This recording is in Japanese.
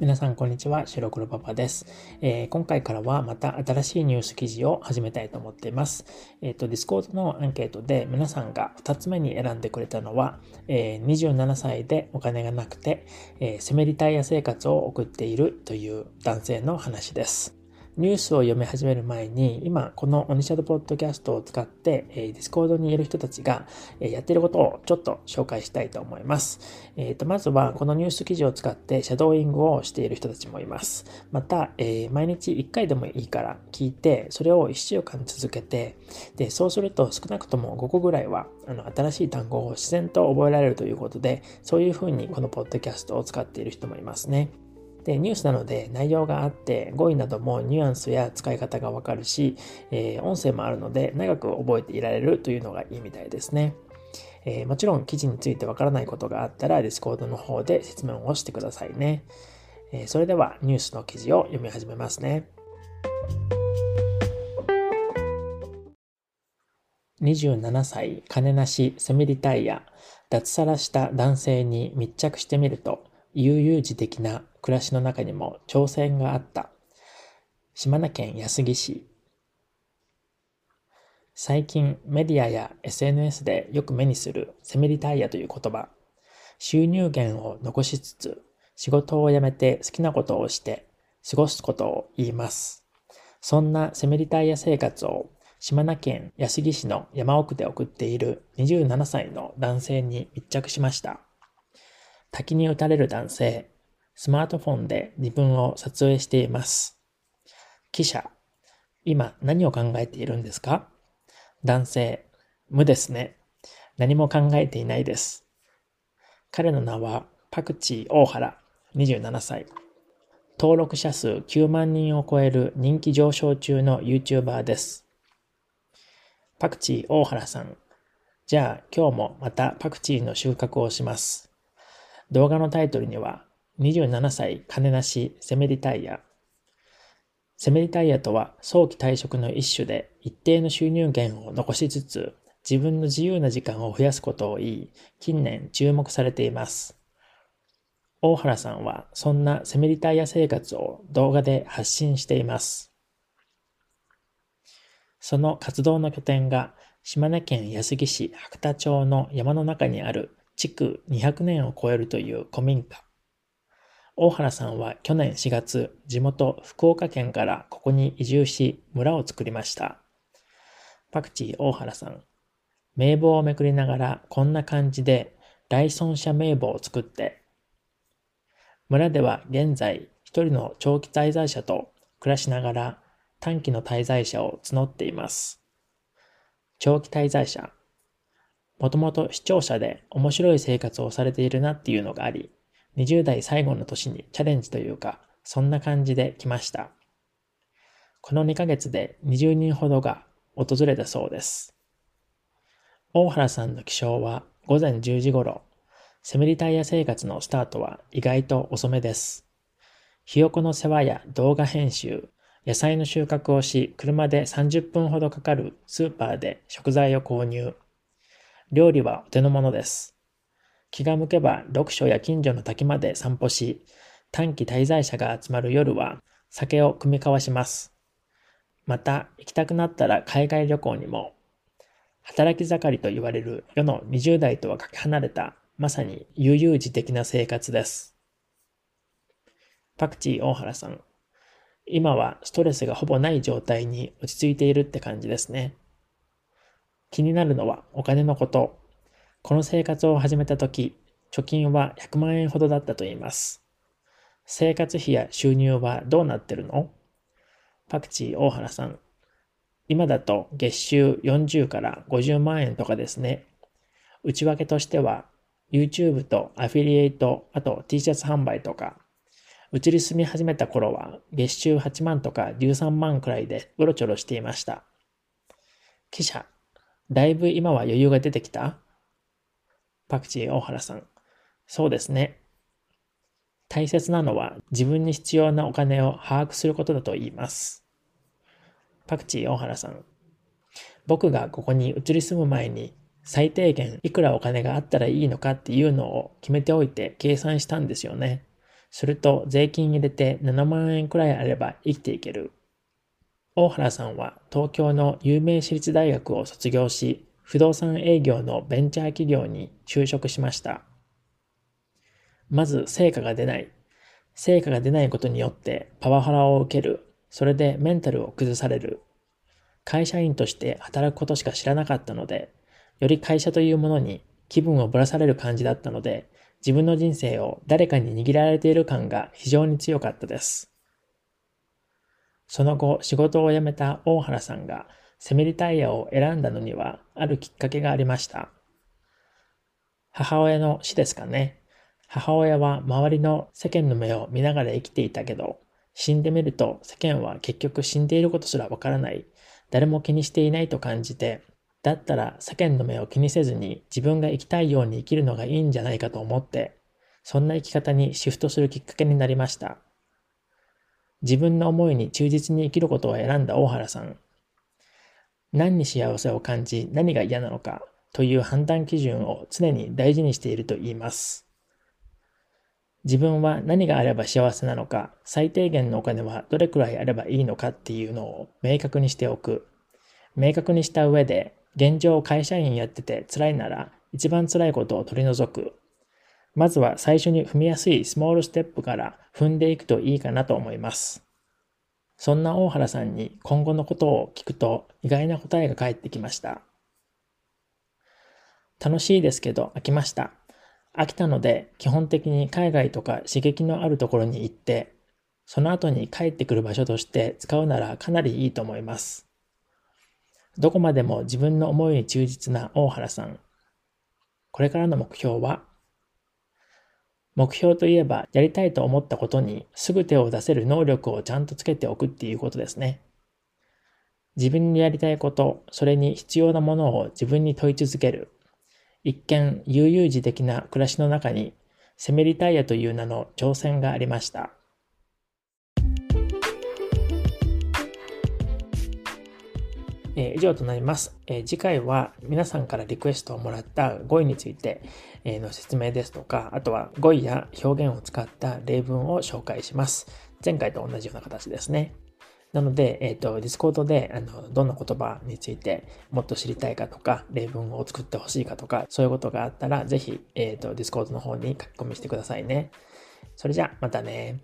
皆さん、こんにちは。白黒パパです、えー、今回からはまた新しいニュース記事を始めたいと思っています。えっ、ー、と、Discord のアンケートで皆さんが2つ目に選んでくれたのは、えー、27歳でお金がなくて、えセミリタイヤ生活を送っているという男性の話です。ニュースを読み始める前に、今、この鬼シャドポッドキャストを使って、えー、 Discord にいる人たちが、えー、やっていることをちょっと紹介したいと思います。えっ、ー、と、まずは、このニュース記事を使ってシャドーイングをしている人たちもいます。また、えー、毎日1回でもいいから聞いて、それを1週間続けて、で、そうすると少なくとも5個ぐらいは、あの、新しい単語を自然と覚えられるということで、そういうふうにこのポッドキャストを使っている人もいますね。で、ニュースなので内容があって、語彙などもニュアンスや使い方がわかるし、えー、音声もあるので長く覚えていられるというのがいいみたいですね。えー、もちろん記事についてわからないことがあったら Discord の方で説明をしてくださいね。えー、それではニュースの記事を読み始めますね。27歳金なしセミリタイヤ脱サラした男性に密着してみると悠々自適な暮らしの中にも挑戦があった。島根県安来市。最近メディアや SNS でよく目にするセミリタイヤという言葉。収入源を残しつつ仕事を辞めて好きなことをして過ごすことを言います。そんなセミリタイヤ生活を島根県安来市の山奥で送っている27歳の男性に密着しました。滝に打たれる男性、スマートフォンで自分を撮影しています。記者、今何を考えているんですか？男性、無ですね。何も考えていないです。彼の名はパクチー大原、27歳。登録者数9万人を超える人気上昇中の YouTuber です。パクチー大原さん。じゃあ今日もまたパクチーの収穫をします。動画のタイトルには、27歳金なしセメリタイヤ。セメリタイヤとは早期退職の一種で一定の収入源を残しつつ自分の自由な時間を増やすことを言い、近年注目されています。大原さんはそんなセメリタイヤ生活を動画で発信しています。その活動の拠点が島根県安来市白田町の山の中にある築200年を超えるという古民家。大原さんは去年4月、地元福岡県からここに移住し、村を作りました。パクチー大原さん。名簿をめくりながらこんな感じで来村者名簿を作って、村では現在一人の長期滞在者と暮らしながら短期の滞在者を募っています。長期滞在者。もともと視聴者で面白い生活をされているなっていうのがあり、20代最後の年にチャレンジというか、そんな感じで来ました。この2ヶ月で20人ほどが訪れたそうです。大原さんの起床は午前10時頃、セミリタイヤ生活のスタートは意外と遅めです。ひよこの世話や動画編集、野菜の収穫をし、車で30分ほどかかるスーパーで食材を購入。料理はお手の物です。気が向けば読書や近所の滝まで散歩し、短期滞在者が集まる夜は酒を酌み交わします。また、行きたくなったら海外旅行にも、働き盛りと言われる世の20代とはかけ離れた、まさに悠々自適な生活です。パクチー大原さん。今はストレスがほぼない状態に落ち着いているって感じですね。気になるのはお金のこと。この生活を始めた時、貯金は100万円ほどだったと言います。生活費や収入はどうなってるの？パクチー大原さん。今だと月収40から50万円とかですね。内訳としては YouTube とアフィリエイト、あと T シャツ販売とか。うちに住み始めた頃は月収8万とか13万くらいでうろちょろしていました。記者、だいぶ今は余裕が出てきた？パクチー大原さん。そうですね。大切なのは自分に必要なお金を把握することだと言います。パクチー大原さん。僕がここに移り住む前に最低限いくらお金があったらいいのかっていうのを決めておいて計算したんですよね。すると税金入れて7万円くらいあれば生きていける。大原さんは東京の有名私立大学を卒業し、不動産営業のベンチャー企業に就職しました。まず成果が出ない。成果が出ないことによってパワハラを受ける。それでメンタルを崩される。会社員として働くことしか知らなかったので、より会社というものに気分をぶらされる感じだったので、自分の人生を誰かに握られている感が非常に強かったです。その後、仕事を辞めた大原さんがセミリタイヤを選んだのには、あるきっかけがありました。母親の死ですかね。母親は周りの世間の目を見ながら生きていたけど、死んでみると世間は結局死んでいることすらわからない、誰も気にしていないと感じて、だったら世間の目を気にせずに自分が生きたいように生きるのがいいんじゃないかと思って、そんな生き方にシフトするきっかけになりました。自分の思いに忠実に生きることを選んだ大原さん。何に幸せを感じ、何が嫌なのかという判断基準を常に大事にしていると言います。自分は何があれば幸せなのか、最低限のお金はどれくらいあればいいのかっていうのを明確にしておく。明確にした上で、現状会社員やってて辛いなら、一番辛いことを取り除く。まずは最初に踏みやすいスモールステップから踏んでいくといいかなと思います。そんな大原さんに今後のことを聞くと意外な答えが返ってきました。楽しいですけど飽きました。飽きたので基本的に海外とか刺激のあるところに行って、その後に帰ってくる場所として使うならかなりいいと思います。どこまでも自分の思いに忠実な大原さん。これからの目標は目標といえば、やりたいと思ったことにすぐ手を出せる能力をちゃんとつけておくっていうことですね。自分にやりたいこと、それに必要なものを自分に問い続ける。一見悠々自適な暮らしの中に、セメリタイヤという名の挑戦がありました。えー、以上となります、えー、次回は皆さんからリクエストをもらった語彙について、の説明ですとか、あとは語彙や表現を使った例文を紹介します。前回と同じような形ですね。なので、えっ、ー、と、 Discord で、あの、どんな言葉についてもっと知りたいかとか、例文を作ってほしいかとか、そういうことがあったら、ぜひ、えっ、ー、と、 Discord の方に書き込みしてくださいね。それじゃあ、またね。